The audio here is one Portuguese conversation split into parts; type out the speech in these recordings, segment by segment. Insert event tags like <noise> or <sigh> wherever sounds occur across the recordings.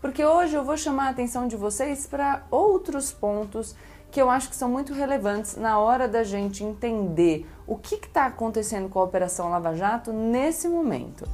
porque hoje eu vou chamar a atenção de vocês para outros pontos que eu acho que são muito relevantes na hora da gente entender o que está acontecendo com a Operação Lava Jato nesse momento.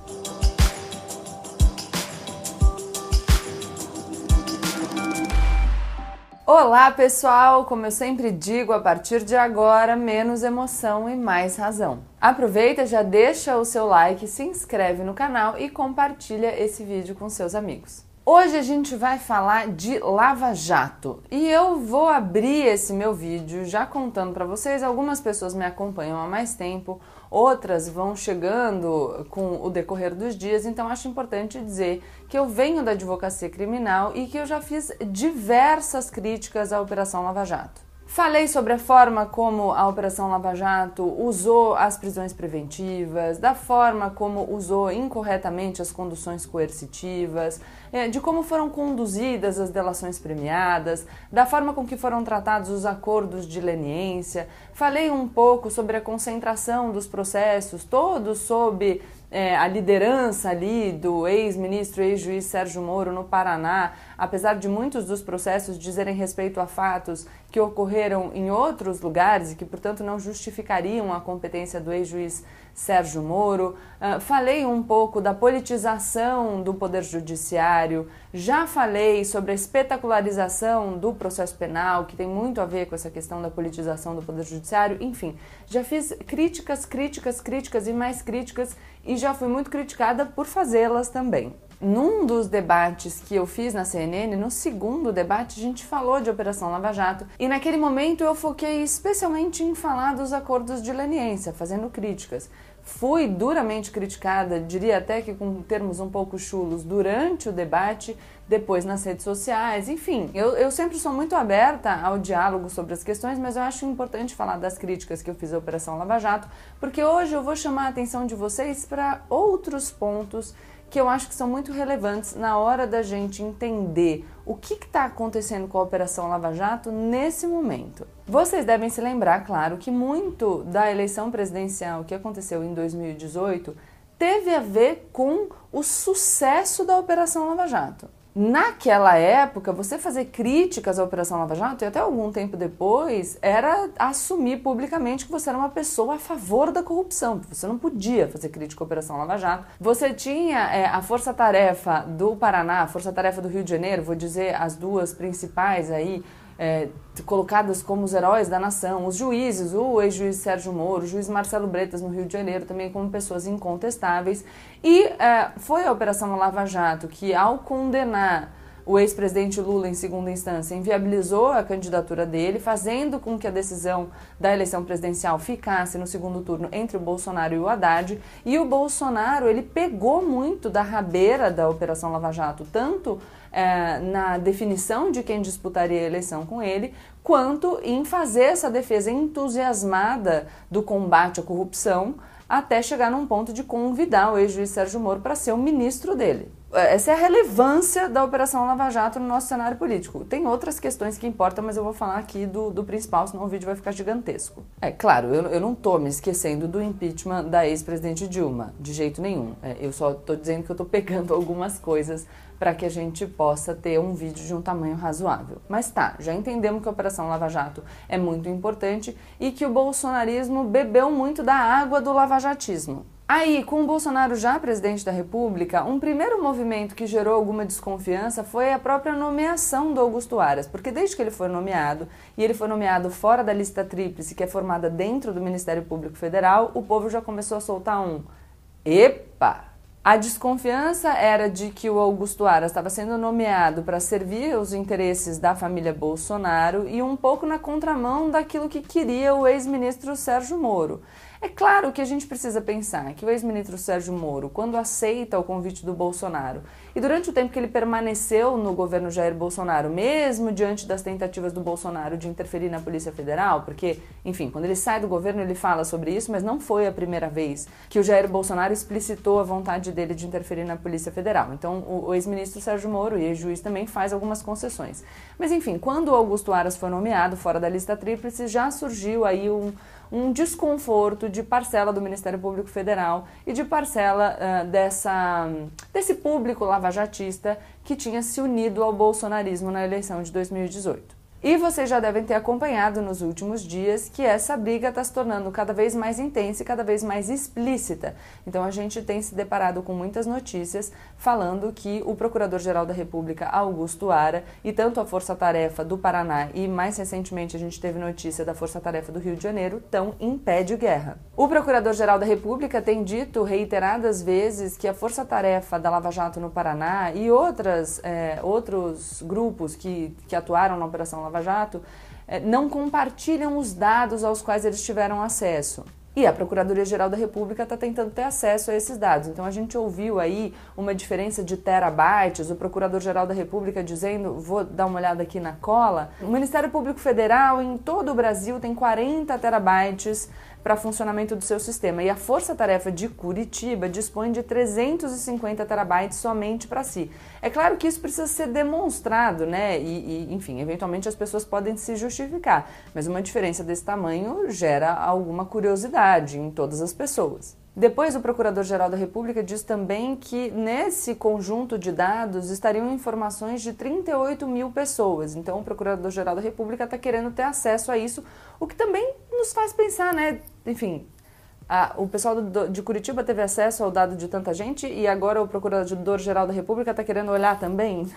Olá pessoal, como eu sempre digo, a partir de agora, menos emoção e mais razão. Aproveita, já deixa o seu like, se inscreve no canal e compartilha esse vídeo com seus amigos. Hoje a gente vai falar de Lava Jato e eu vou abrir esse meu vídeo já contando para vocês. Algumas pessoas me acompanham há mais tempo, outras vão chegando com o decorrer dos dias, então acho importante dizer que eu venho da advocacia criminal e que eu já fiz diversas críticas à Operação Lava Jato. Falei sobre a forma como a Operação Lava Jato usou as prisões preventivas, da forma como usou incorretamente as conduções coercitivas, eh, de como foram conduzidas as delações premiadas, da forma com que foram tratados os acordos de leniência. Falei um pouco sobre a concentração dos processos, todos sob é, a liderança ali do ex-ministro, ex-juiz Sérgio Moro no Paraná, apesar de muitos dos processos dizerem respeito a fatos que ocorreram em outros lugares e que, portanto, não justificariam a competência do ex-juiz Sérgio Moro. Uh, falei um pouco da politização do Poder Judiciário, já falei sobre a espetacularização do processo penal, que tem muito a ver com essa questão da politização do Poder Judiciário. Enfim, já fiz críticas, críticas, críticas e mais críticas e já fui muito criticada por fazê-las também. Num dos debates que eu fiz na CNN, no segundo debate, a gente falou de Operação Lava Jato e naquele momento eu foquei especialmente em falar dos acordos de leniência, fazendo críticas. Fui duramente criticada, diria até que com termos um pouco chulos, durante o debate, depois nas redes sociais, enfim. Eu, eu sempre sou muito aberta ao diálogo sobre as questões, mas eu acho importante falar das críticas que eu fiz à Operação Lava Jato, porque hoje eu vou chamar a atenção de vocês para outros pontos que eu acho que são muito relevantes na hora da gente entender o que está acontecendo com a Operação Lava Jato nesse momento. Vocês devem se lembrar, claro, que muito da eleição presidencial que aconteceu em 2018 teve a ver com o sucesso da Operação Lava Jato. Naquela época, você fazer críticas à Operação Lava Jato, e até algum tempo depois, era assumir publicamente que você era uma pessoa a favor da corrupção. Você não podia fazer crítica à Operação Lava Jato. Você tinha é, a Força-Tarefa do Paraná, a Força-Tarefa do Rio de Janeiro, vou dizer as duas principais aí, é, colocadas como os heróis da nação, os juízes, o ex-juiz Sérgio Moro, o juiz Marcelo Bretas no Rio de Janeiro, também como pessoas incontestáveis. E é, foi a Operação Lava Jato que, ao condenar o ex-presidente Lula, em segunda instância, inviabilizou a candidatura dele, fazendo com que a decisão da eleição presidencial ficasse no segundo turno entre o Bolsonaro e o Haddad. E o Bolsonaro, ele pegou muito da rabeira da Operação Lava Jato, tanto é, na definição de quem disputaria a eleição com ele, quanto em fazer essa defesa entusiasmada do combate à corrupção, até chegar num ponto de convidar o ex-juiz Sérgio Moro para ser o ministro dele. Essa é a relevância da Operação Lava Jato no nosso cenário político. Tem outras questões que importam, mas eu vou falar aqui do, do principal, senão o vídeo vai ficar gigantesco. É claro, eu, eu não estou me esquecendo do impeachment da ex-presidente Dilma, de jeito nenhum. É, eu só estou dizendo que eu estou pegando <laughs> algumas coisas para que a gente possa ter um vídeo de um tamanho razoável. Mas tá, já entendemos que a Operação Lava Jato é muito importante e que o bolsonarismo bebeu muito da água do lavajatismo. Aí, com o Bolsonaro já presidente da República, um primeiro movimento que gerou alguma desconfiança foi a própria nomeação do Augusto Aras, porque desde que ele foi nomeado, e ele foi nomeado fora da lista tríplice, que é formada dentro do Ministério Público Federal, o povo já começou a soltar um epa! A desconfiança era de que o Augusto Aras estava sendo nomeado para servir os interesses da família Bolsonaro e um pouco na contramão daquilo que queria o ex-ministro Sérgio Moro. É claro que a gente precisa pensar que o ex-ministro Sérgio Moro, quando aceita o convite do Bolsonaro, e durante o tempo que ele permaneceu no governo Jair Bolsonaro, mesmo diante das tentativas do Bolsonaro de interferir na Polícia Federal, porque, enfim, quando ele sai do governo ele fala sobre isso, mas não foi a primeira vez que o Jair Bolsonaro explicitou a vontade dele de interferir na Polícia Federal. Então, o, ex-ministro Sérgio Moro e ex-juiz também faz algumas concessões. Mas, enfim, quando o Augusto Aras foi nomeado fora da lista tríplice, já surgiu aí um um desconforto de parcela do Ministério Público Federal e de parcela uh, dessa, desse público lavajatista que tinha se unido ao bolsonarismo na eleição de 2018. E vocês já devem ter acompanhado nos últimos dias que essa briga está se tornando cada vez mais intensa e cada vez mais explícita. Então a gente tem se deparado com muitas notícias falando que o Procurador-Geral da República, Augusto Ara, e tanto a Força Tarefa do Paraná e mais recentemente a gente teve notícia da Força Tarefa do Rio de Janeiro, estão em pé de guerra. O Procurador-Geral da República tem dito reiteradas vezes que a Força Tarefa da Lava Jato no Paraná e outras, é, outros grupos que, que atuaram na Operação Lava Lava Jato eh, não compartilham os dados aos quais eles tiveram acesso. E a Procuradoria-Geral da República está tentando ter acesso a esses dados. Então a gente ouviu aí uma diferença de terabytes, o Procurador-Geral da República dizendo, vou dar uma olhada aqui na cola, o Ministério Público Federal em todo o Brasil tem 40 terabytes para funcionamento do seu sistema. E a Força Tarefa de Curitiba dispõe de 350 terabytes somente para si. É claro que isso precisa ser demonstrado, né? E, e, enfim, eventualmente as pessoas podem se justificar, mas uma diferença desse tamanho gera alguma curiosidade em todas as pessoas. Depois, o Procurador-Geral da República diz também que nesse conjunto de dados estariam informações de 38 mil pessoas. Então, o Procurador-Geral da República está querendo ter acesso a isso, o que também nos faz pensar, né? Enfim, a, o pessoal do, de Curitiba teve acesso ao dado de tanta gente e agora o Procurador-Geral da República está querendo olhar também.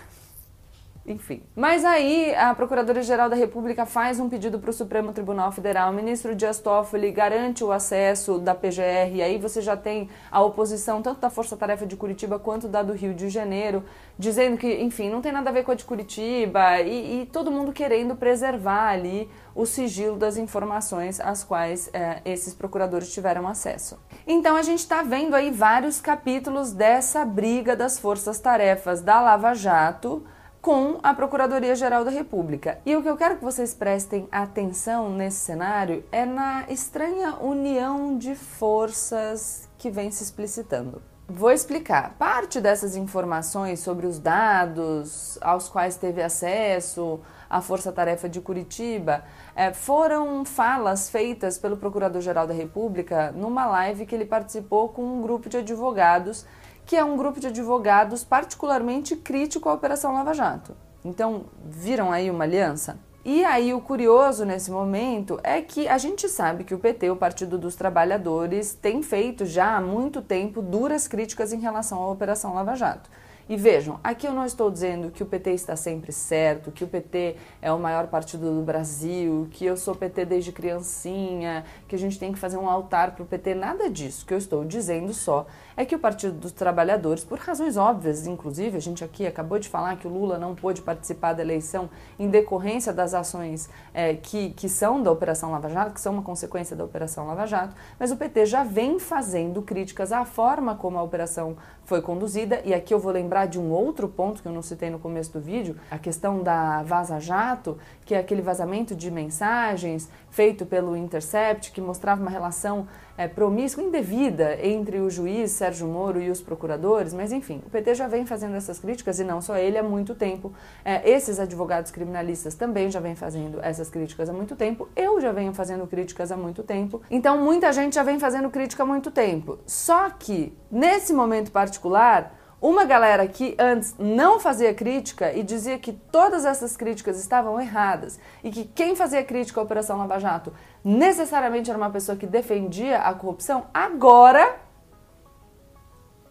Enfim. Mas aí a Procuradoria-Geral da República faz um pedido para o Supremo Tribunal Federal. O ministro Dias Toffoli garante o acesso da PGR. E aí você já tem a oposição, tanto da Força Tarefa de Curitiba quanto da do Rio de Janeiro, dizendo que, enfim, não tem nada a ver com a de Curitiba e, e todo mundo querendo preservar ali o sigilo das informações às quais é, esses procuradores tiveram acesso. Então a gente está vendo aí vários capítulos dessa briga das forças-tarefas da Lava Jato com a Procuradoria-Geral da República. E o que eu quero que vocês prestem atenção nesse cenário é na estranha união de forças que vem se explicitando. Vou explicar. Parte dessas informações sobre os dados aos quais teve acesso a Força Tarefa de Curitiba é, foram falas feitas pelo Procurador-Geral da República numa live que ele participou com um grupo de advogados que é um grupo de advogados particularmente crítico à Operação Lava Jato. Então, viram aí uma aliança? E aí o curioso nesse momento é que a gente sabe que o PT, o Partido dos Trabalhadores, tem feito já há muito tempo duras críticas em relação à Operação Lava Jato. E vejam, aqui eu não estou dizendo que o PT está sempre certo, que o PT é o maior partido do Brasil, que eu sou PT desde criancinha, que a gente tem que fazer um altar para o PT, nada disso. O que eu estou dizendo só é que o Partido dos Trabalhadores, por razões óbvias, inclusive, a gente aqui acabou de falar que o Lula não pôde participar da eleição em decorrência das ações é, que, que são da Operação Lava Jato, que são uma consequência da Operação Lava Jato, mas o PT já vem fazendo críticas à forma como a operação foi conduzida, e aqui eu vou lembrar de um outro ponto que eu não citei no começo do vídeo, a questão da Vaza Jato, que é aquele vazamento de mensagens feito pelo Intercept, que mostrava uma relação é, promíscua, indevida entre o juiz Sérgio Moro e os procuradores, mas enfim, o PT já vem fazendo essas críticas e não só ele há muito tempo. É, esses advogados criminalistas também já vêm fazendo essas críticas há muito tempo. Eu já venho fazendo críticas há muito tempo. Então muita gente já vem fazendo crítica há muito tempo. Só que nesse momento particular uma galera que antes não fazia crítica e dizia que todas essas críticas estavam erradas e que quem fazia crítica à Operação Lava Jato necessariamente era uma pessoa que defendia a corrupção, agora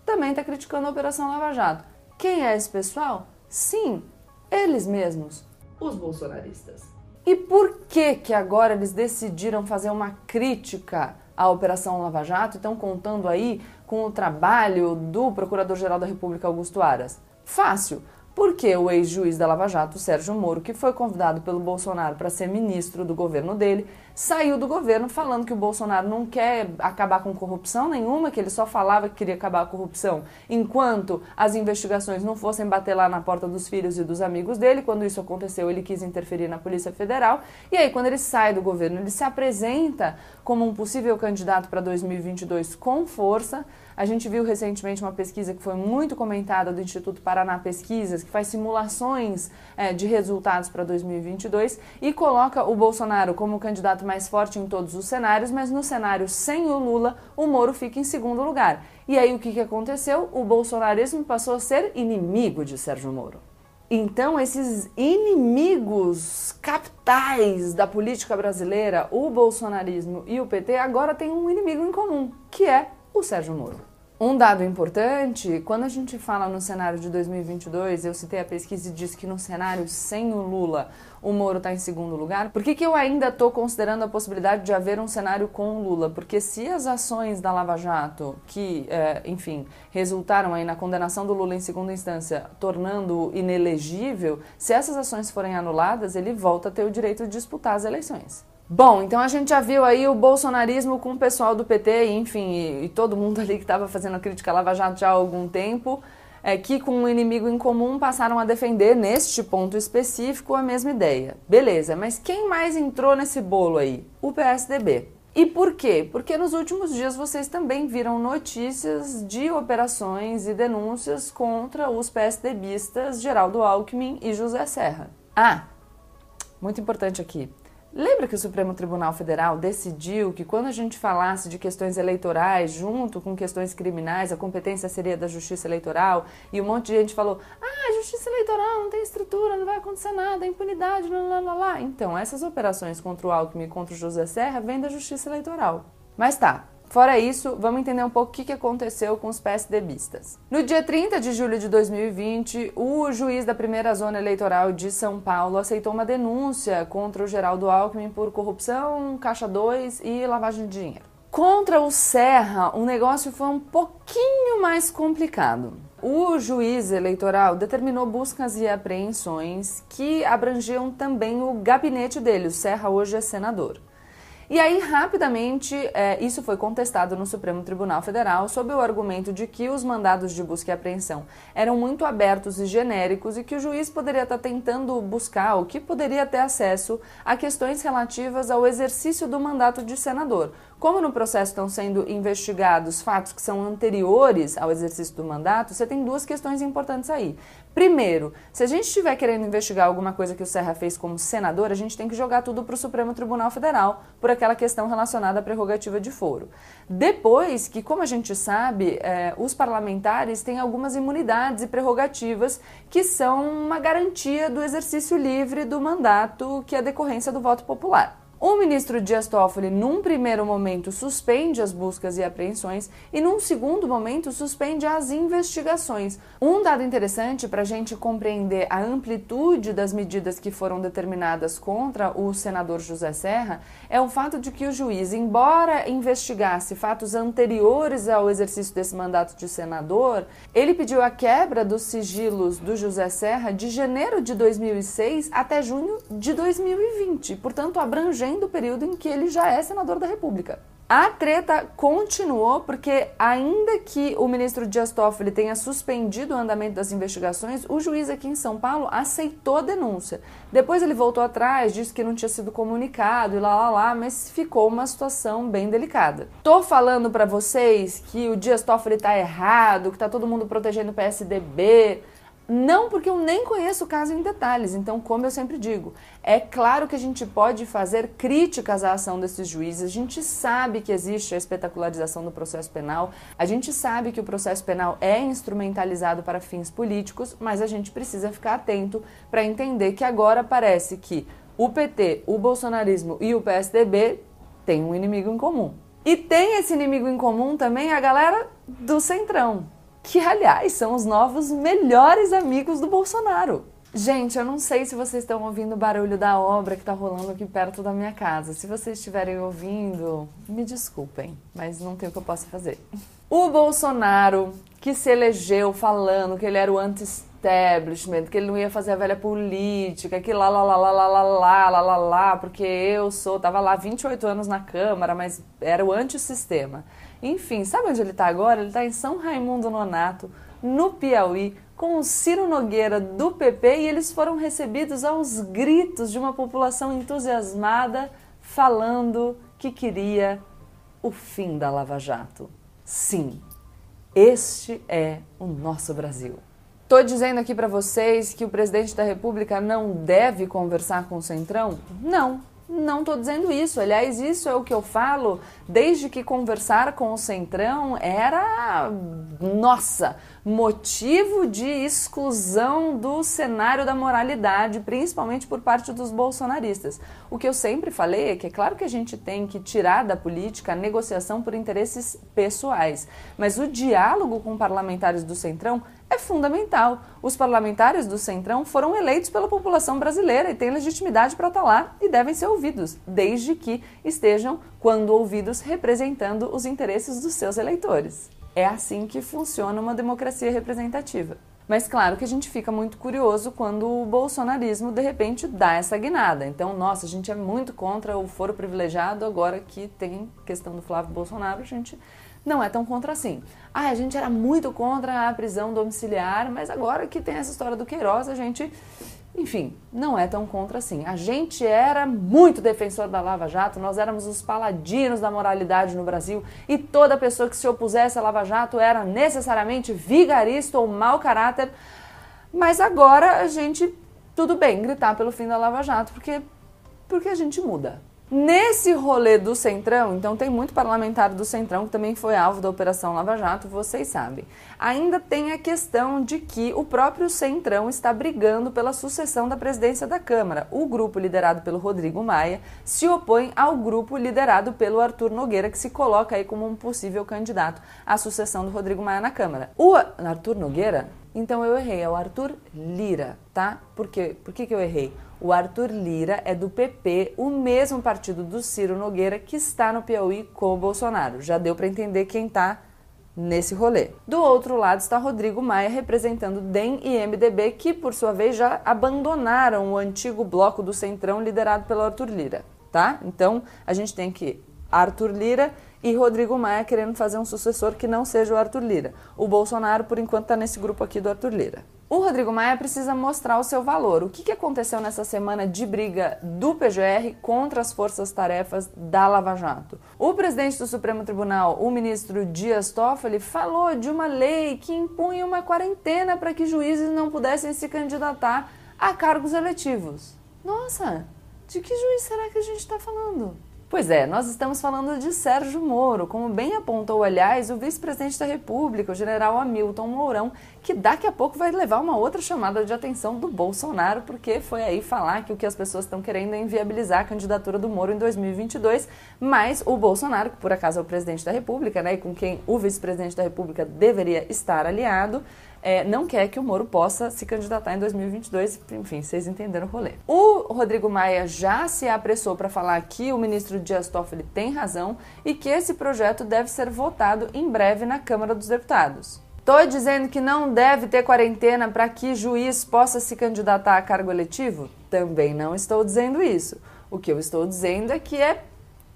também está criticando a Operação Lava Jato. Quem é esse pessoal? Sim, eles mesmos, os bolsonaristas. E por que que agora eles decidiram fazer uma crítica à Operação Lava Jato e estão contando aí com o trabalho do Procurador-Geral da República Augusto Aras? Fácil, porque o ex-juiz da Lava Jato, Sérgio Moro, que foi convidado pelo Bolsonaro para ser ministro do governo dele, saiu do governo falando que o Bolsonaro não quer acabar com corrupção nenhuma, que ele só falava que queria acabar com a corrupção enquanto as investigações não fossem bater lá na porta dos filhos e dos amigos dele. Quando isso aconteceu, ele quis interferir na Polícia Federal. E aí, quando ele sai do governo, ele se apresenta como um possível candidato para 2022 com força. A gente viu recentemente uma pesquisa que foi muito comentada do Instituto Paraná Pesquisas, que faz simulações é, de resultados para 2022 e coloca o Bolsonaro como o candidato mais forte em todos os cenários, mas no cenário sem o Lula, o Moro fica em segundo lugar. E aí o que, que aconteceu? O bolsonarismo passou a ser inimigo de Sérgio Moro. Então, esses inimigos capitais da política brasileira, o bolsonarismo e o PT, agora têm um inimigo em comum, que é o Sérgio Moro. Um dado importante, quando a gente fala no cenário de 2022, eu citei a pesquisa e disse que no cenário sem o Lula, o Moro está em segundo lugar. Por que, que eu ainda estou considerando a possibilidade de haver um cenário com o Lula? Porque se as ações da Lava Jato, que, é, enfim, resultaram aí na condenação do Lula em segunda instância, tornando-o inelegível, se essas ações forem anuladas, ele volta a ter o direito de disputar as eleições. Bom, então a gente já viu aí o bolsonarismo com o pessoal do PT, enfim, e, e todo mundo <laughs> ali que estava fazendo a crítica à Lava Jato já há algum tempo, é, que com um inimigo em comum passaram a defender, neste ponto específico, a mesma ideia. Beleza, mas quem mais entrou nesse bolo aí? O PSDB. E por quê? Porque nos últimos dias vocês também viram notícias de operações e denúncias contra os PSDBistas Geraldo Alckmin e José Serra. Ah, muito importante aqui. Lembra que o Supremo Tribunal Federal decidiu que quando a gente falasse de questões eleitorais junto com questões criminais, a competência seria da Justiça Eleitoral? E um monte de gente falou: ah, Justiça Eleitoral não tem estrutura, não vai acontecer nada, impunidade, lá, lá, lá. Então, essas operações contra o Alckmin e contra o José Serra vêm da Justiça Eleitoral. Mas tá, Fora isso, vamos entender um pouco o que aconteceu com os PSDBistas. No dia 30 de julho de 2020, o juiz da primeira zona eleitoral de São Paulo aceitou uma denúncia contra o Geraldo Alckmin por corrupção, caixa 2 e lavagem de dinheiro. Contra o Serra, o negócio foi um pouquinho mais complicado. O juiz eleitoral determinou buscas e apreensões que abrangiam também o gabinete dele. O Serra hoje é senador. E aí, rapidamente, é, isso foi contestado no Supremo Tribunal Federal sob o argumento de que os mandados de busca e apreensão eram muito abertos e genéricos e que o juiz poderia estar tentando buscar ou que poderia ter acesso a questões relativas ao exercício do mandato de senador, como no processo estão sendo investigados fatos que são anteriores ao exercício do mandato, você tem duas questões importantes aí. Primeiro, se a gente estiver querendo investigar alguma coisa que o Serra fez como senador, a gente tem que jogar tudo para o Supremo Tribunal Federal por aquela questão relacionada à prerrogativa de foro. Depois que, como a gente sabe, é, os parlamentares têm algumas imunidades e prerrogativas que são uma garantia do exercício livre do mandato que é decorrência do voto popular. O ministro Dias Toffoli, num primeiro momento, suspende as buscas e apreensões e, num segundo momento, suspende as investigações. Um dado interessante para a gente compreender a amplitude das medidas que foram determinadas contra o senador José Serra é o fato de que o juiz, embora investigasse fatos anteriores ao exercício desse mandato de senador, ele pediu a quebra dos sigilos do José Serra de janeiro de 2006 até junho de 2020, portanto, abrangendo do período em que ele já é senador da República. A treta continuou porque, ainda que o ministro Dias Toffoli tenha suspendido o andamento das investigações, o juiz aqui em São Paulo aceitou a denúncia. Depois ele voltou atrás, disse que não tinha sido comunicado e lá lá lá, mas ficou uma situação bem delicada. Tô falando para vocês que o Dias Toffoli tá errado, que tá todo mundo protegendo o PSDB. Não porque eu nem conheço o caso em detalhes, então, como eu sempre digo, é claro que a gente pode fazer críticas à ação desses juízes, a gente sabe que existe a espetacularização do processo penal, a gente sabe que o processo penal é instrumentalizado para fins políticos, mas a gente precisa ficar atento para entender que agora parece que o PT, o bolsonarismo e o PSDB têm um inimigo em comum. E tem esse inimigo em comum também a galera do Centrão que aliás são os novos melhores amigos do Bolsonaro. Gente, eu não sei se vocês estão ouvindo o barulho da obra que está rolando aqui perto da minha casa. Se vocês estiverem ouvindo, me desculpem, mas não tem o que eu possa fazer. O Bolsonaro, que se elegeu falando que ele era o anti-establishment, que ele não ia fazer a velha política, que lá, lá, lá, lá, lá, lá, lá, lá, lá, lá, porque eu sou, tava lá 28 anos na Câmara, mas era o antissistema. Enfim, sabe onde ele está agora? Ele está em São Raimundo Nonato, no Piauí, com o Ciro Nogueira do PP e eles foram recebidos aos gritos de uma população entusiasmada falando que queria o fim da Lava Jato. Sim, Este é o nosso Brasil. Estou dizendo aqui para vocês que o presidente da República não deve conversar com o Centrão? Não, não estou dizendo isso. Aliás, isso é o que eu falo desde que conversar com o Centrão era, nossa, motivo de exclusão do cenário da moralidade, principalmente por parte dos bolsonaristas. O que eu sempre falei é que é claro que a gente tem que tirar da política a negociação por interesses pessoais, mas o diálogo com parlamentares do Centrão é fundamental. Os parlamentares do Centrão foram eleitos pela população brasileira e têm legitimidade para estar lá e devem ser ouvidos, desde que estejam, quando ouvidos, representando os interesses dos seus eleitores. É assim que funciona uma democracia representativa. Mas claro que a gente fica muito curioso quando o bolsonarismo de repente dá essa guinada. Então, nossa, a gente é muito contra o foro privilegiado, agora que tem questão do Flávio Bolsonaro, a gente não é tão contra assim. Ah, a gente era muito contra a prisão domiciliar, mas agora que tem essa história do Queiroz, a gente, enfim, não é tão contra assim. A gente era muito defensor da Lava Jato, nós éramos os paladinos da moralidade no Brasil e toda pessoa que se opusesse à Lava Jato era necessariamente vigarista ou mau caráter. Mas agora a gente, tudo bem, gritar pelo fim da Lava Jato, porque, porque a gente muda. Nesse rolê do Centrão, então tem muito parlamentar do Centrão que também foi alvo da Operação Lava Jato, vocês sabem. Ainda tem a questão de que o próprio Centrão está brigando pela sucessão da presidência da Câmara. O grupo liderado pelo Rodrigo Maia se opõe ao grupo liderado pelo Arthur Nogueira, que se coloca aí como um possível candidato à sucessão do Rodrigo Maia na Câmara. O Arthur Nogueira, então eu errei, é o Arthur Lira, tá? Por quê? Por que, que eu errei? O Arthur Lira é do PP, o mesmo partido do Ciro Nogueira que está no Piauí com o Bolsonaro. Já deu para entender quem está nesse rolê. Do outro lado está Rodrigo Maia representando DEM e MDB, que por sua vez já abandonaram o antigo bloco do Centrão liderado pelo Arthur Lira, tá? Então, a gente tem que Arthur Lira e Rodrigo Maia querendo fazer um sucessor que não seja o Arthur Lira. O Bolsonaro, por enquanto, está nesse grupo aqui do Arthur Lira. O Rodrigo Maia precisa mostrar o seu valor. O que, que aconteceu nessa semana de briga do PGR contra as forças-tarefas da Lava Jato? O presidente do Supremo Tribunal, o ministro Dias Toffoli, falou de uma lei que impunha uma quarentena para que juízes não pudessem se candidatar a cargos eletivos. Nossa, de que juiz será que a gente está falando? Pois é, nós estamos falando de Sérgio Moro, como bem apontou, aliás, o vice-presidente da República, o general Hamilton Mourão, que daqui a pouco vai levar uma outra chamada de atenção do Bolsonaro, porque foi aí falar que o que as pessoas estão querendo é inviabilizar a candidatura do Moro em 2022, mas o Bolsonaro, que por acaso é o presidente da República, né, e com quem o vice-presidente da República deveria estar aliado, é, não quer que o Moro possa se candidatar em 2022. Enfim, vocês entenderam o rolê. O Rodrigo Maia já se apressou para falar que o ministro Dias Toffoli tem razão e que esse projeto deve ser votado em breve na Câmara dos Deputados. Estou dizendo que não deve ter quarentena para que juiz possa se candidatar a cargo eletivo? Também não estou dizendo isso. O que eu estou dizendo é que é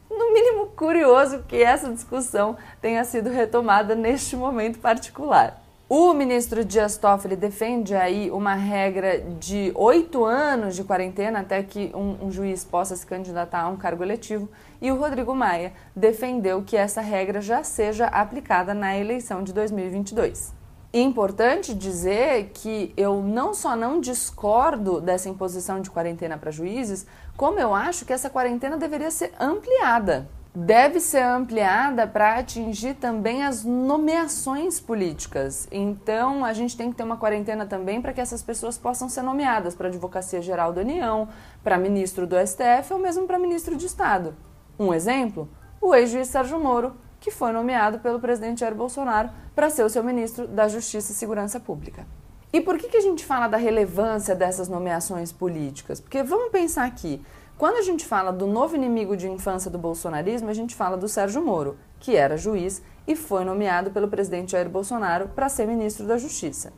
no mínimo curioso que essa discussão tenha sido retomada neste momento particular. O ministro Dias Toffoli defende aí uma regra de oito anos de quarentena até que um, um, juiz possa se candidatar a um cargo eletivo e o Rodrigo Maia defendeu que essa regra já seja aplicada na eleição de 2022. Importante dizer que eu não só não discordo dessa imposição de quarentena para juízes, como eu acho que essa quarentena deveria ser ampliada deve ser ampliada para atingir também as nomeações políticas. Então, a gente tem que ter uma quarentena também para que essas pessoas possam ser nomeadas para a Advocacia Geral da União, para ministro do STF ou mesmo para ministro de Estado. Um exemplo: o ex-juiz Sérgio Moro, que foi nomeado pelo presidente Jair Bolsonaro para ser o seu ministro da Justiça e Segurança Pública. E por que, que a gente fala da relevância dessas nomeações políticas? Porque vamos pensar aqui. Quando a gente fala do novo inimigo de infância do bolsonarismo, a gente fala do Sérgio Moro, que era juiz e foi nomeado pelo presidente Jair Bolsonaro para ser ministro da Justiça.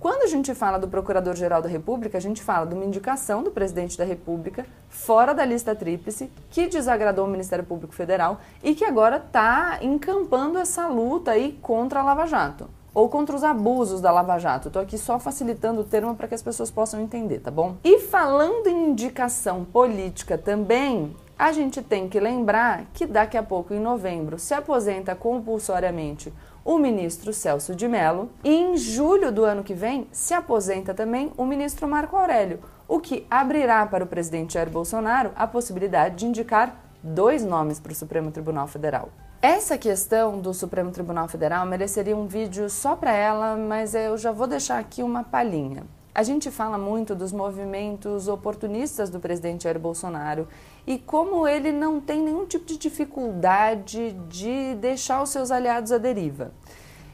Quando a gente fala do Procurador-Geral da República, a gente fala de uma indicação do presidente da República fora da lista tríplice, que desagradou o Ministério Público Federal e que agora está encampando essa luta aí contra a Lava Jato ou contra os abusos da Lava Jato. Estou aqui só facilitando o termo para que as pessoas possam entender, tá bom? E falando em indicação política também, a gente tem que lembrar que daqui a pouco, em novembro, se aposenta compulsoriamente o ministro Celso de Mello e em julho do ano que vem se aposenta também o ministro Marco Aurélio, o que abrirá para o presidente Jair Bolsonaro a possibilidade de indicar dois nomes para o Supremo Tribunal Federal. Essa questão do Supremo Tribunal Federal mereceria um vídeo só para ela, mas eu já vou deixar aqui uma palhinha. A gente fala muito dos movimentos oportunistas do presidente Jair Bolsonaro e como ele não tem nenhum tipo de dificuldade de deixar os seus aliados à deriva.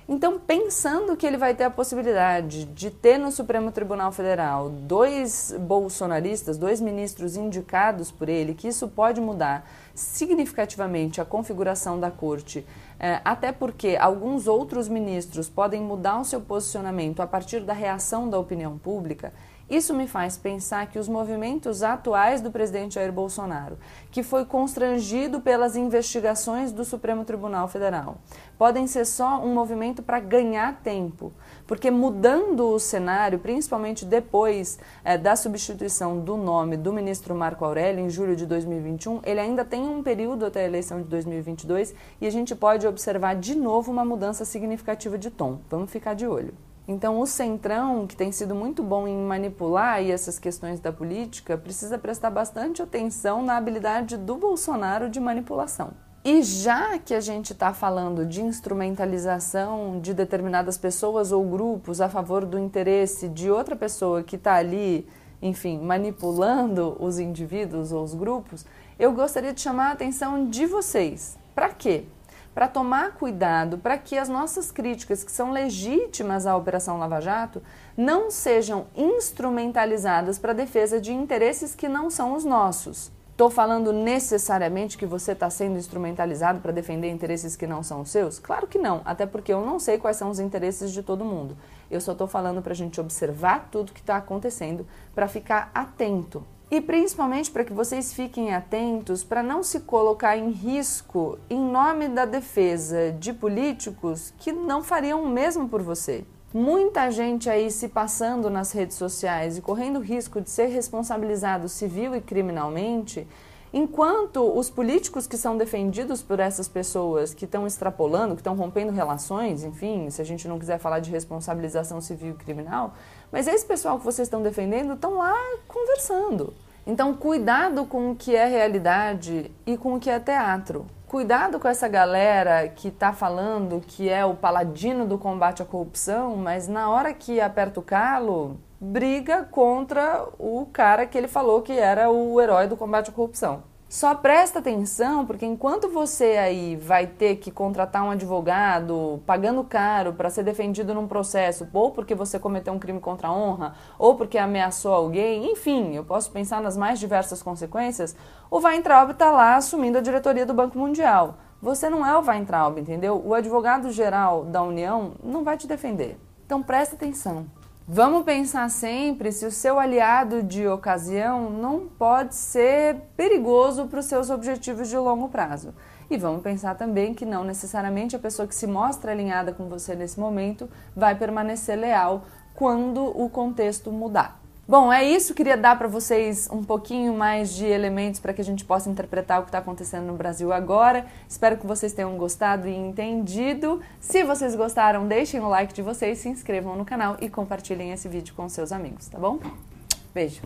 Então, pensando que ele vai ter a possibilidade de ter no Supremo Tribunal Federal dois bolsonaristas, dois ministros indicados por ele, que isso pode mudar significativamente a configuração da corte, é, até porque alguns outros ministros podem mudar o seu posicionamento a partir da reação da opinião pública. Isso me faz pensar que os movimentos atuais do presidente Jair Bolsonaro, que foi constrangido pelas investigações do Supremo Tribunal Federal, podem ser só um movimento para ganhar tempo, porque mudando o cenário, principalmente depois é, da substituição do nome do ministro Marco Aurélio em julho de 2021, ele ainda tem um período até a eleição de 2022 e a gente pode observar de novo uma mudança significativa de tom. Vamos ficar de olho. Então, o Centrão, que tem sido muito bom em manipular essas questões da política, precisa prestar bastante atenção na habilidade do Bolsonaro de manipulação. E já que a gente está falando de instrumentalização de determinadas pessoas ou grupos a favor do interesse de outra pessoa que está ali, enfim, manipulando os indivíduos ou os grupos, eu gostaria de chamar a atenção de vocês. Para quê? Para tomar cuidado para que as nossas críticas, que são legítimas à Operação Lava Jato, não sejam instrumentalizadas para a defesa de interesses que não são os nossos. Estou falando necessariamente que você está sendo instrumentalizado para defender interesses que não são os seus? Claro que não, até porque eu não sei quais são os interesses de todo mundo. Eu só estou falando para a gente observar tudo que está acontecendo, para ficar atento e principalmente para que vocês fiquem atentos para não se colocar em risco em nome da defesa de políticos que não fariam o mesmo por você. Muita gente aí se passando nas redes sociais e correndo risco de ser responsabilizado civil e criminalmente Enquanto os políticos que são defendidos por essas pessoas que estão extrapolando, que estão rompendo relações, enfim, se a gente não quiser falar de responsabilização civil e criminal, mas esse pessoal que vocês estão defendendo estão lá conversando. Então, cuidado com o que é realidade e com o que é teatro. Cuidado com essa galera que está falando que é o paladino do combate à corrupção, mas na hora que aperta o calo, briga contra o cara que ele falou que era o herói do combate à corrupção. Só presta atenção, porque enquanto você aí vai ter que contratar um advogado pagando caro para ser defendido num processo, ou porque você cometeu um crime contra a honra, ou porque ameaçou alguém, enfim, eu posso pensar nas mais diversas consequências, o Weintraub está lá assumindo a diretoria do Banco Mundial. Você não é o Weintraub, entendeu? O advogado geral da União não vai te defender. Então presta atenção. Vamos pensar sempre se o seu aliado de ocasião não pode ser perigoso para os seus objetivos de longo prazo. E vamos pensar também que não necessariamente a pessoa que se mostra alinhada com você nesse momento vai permanecer leal quando o contexto mudar. Bom, é isso. Queria dar para vocês um pouquinho mais de elementos para que a gente possa interpretar o que está acontecendo no Brasil agora. Espero que vocês tenham gostado e entendido. Se vocês gostaram, deixem o like de vocês, se inscrevam no canal e compartilhem esse vídeo com seus amigos, tá bom? Beijo!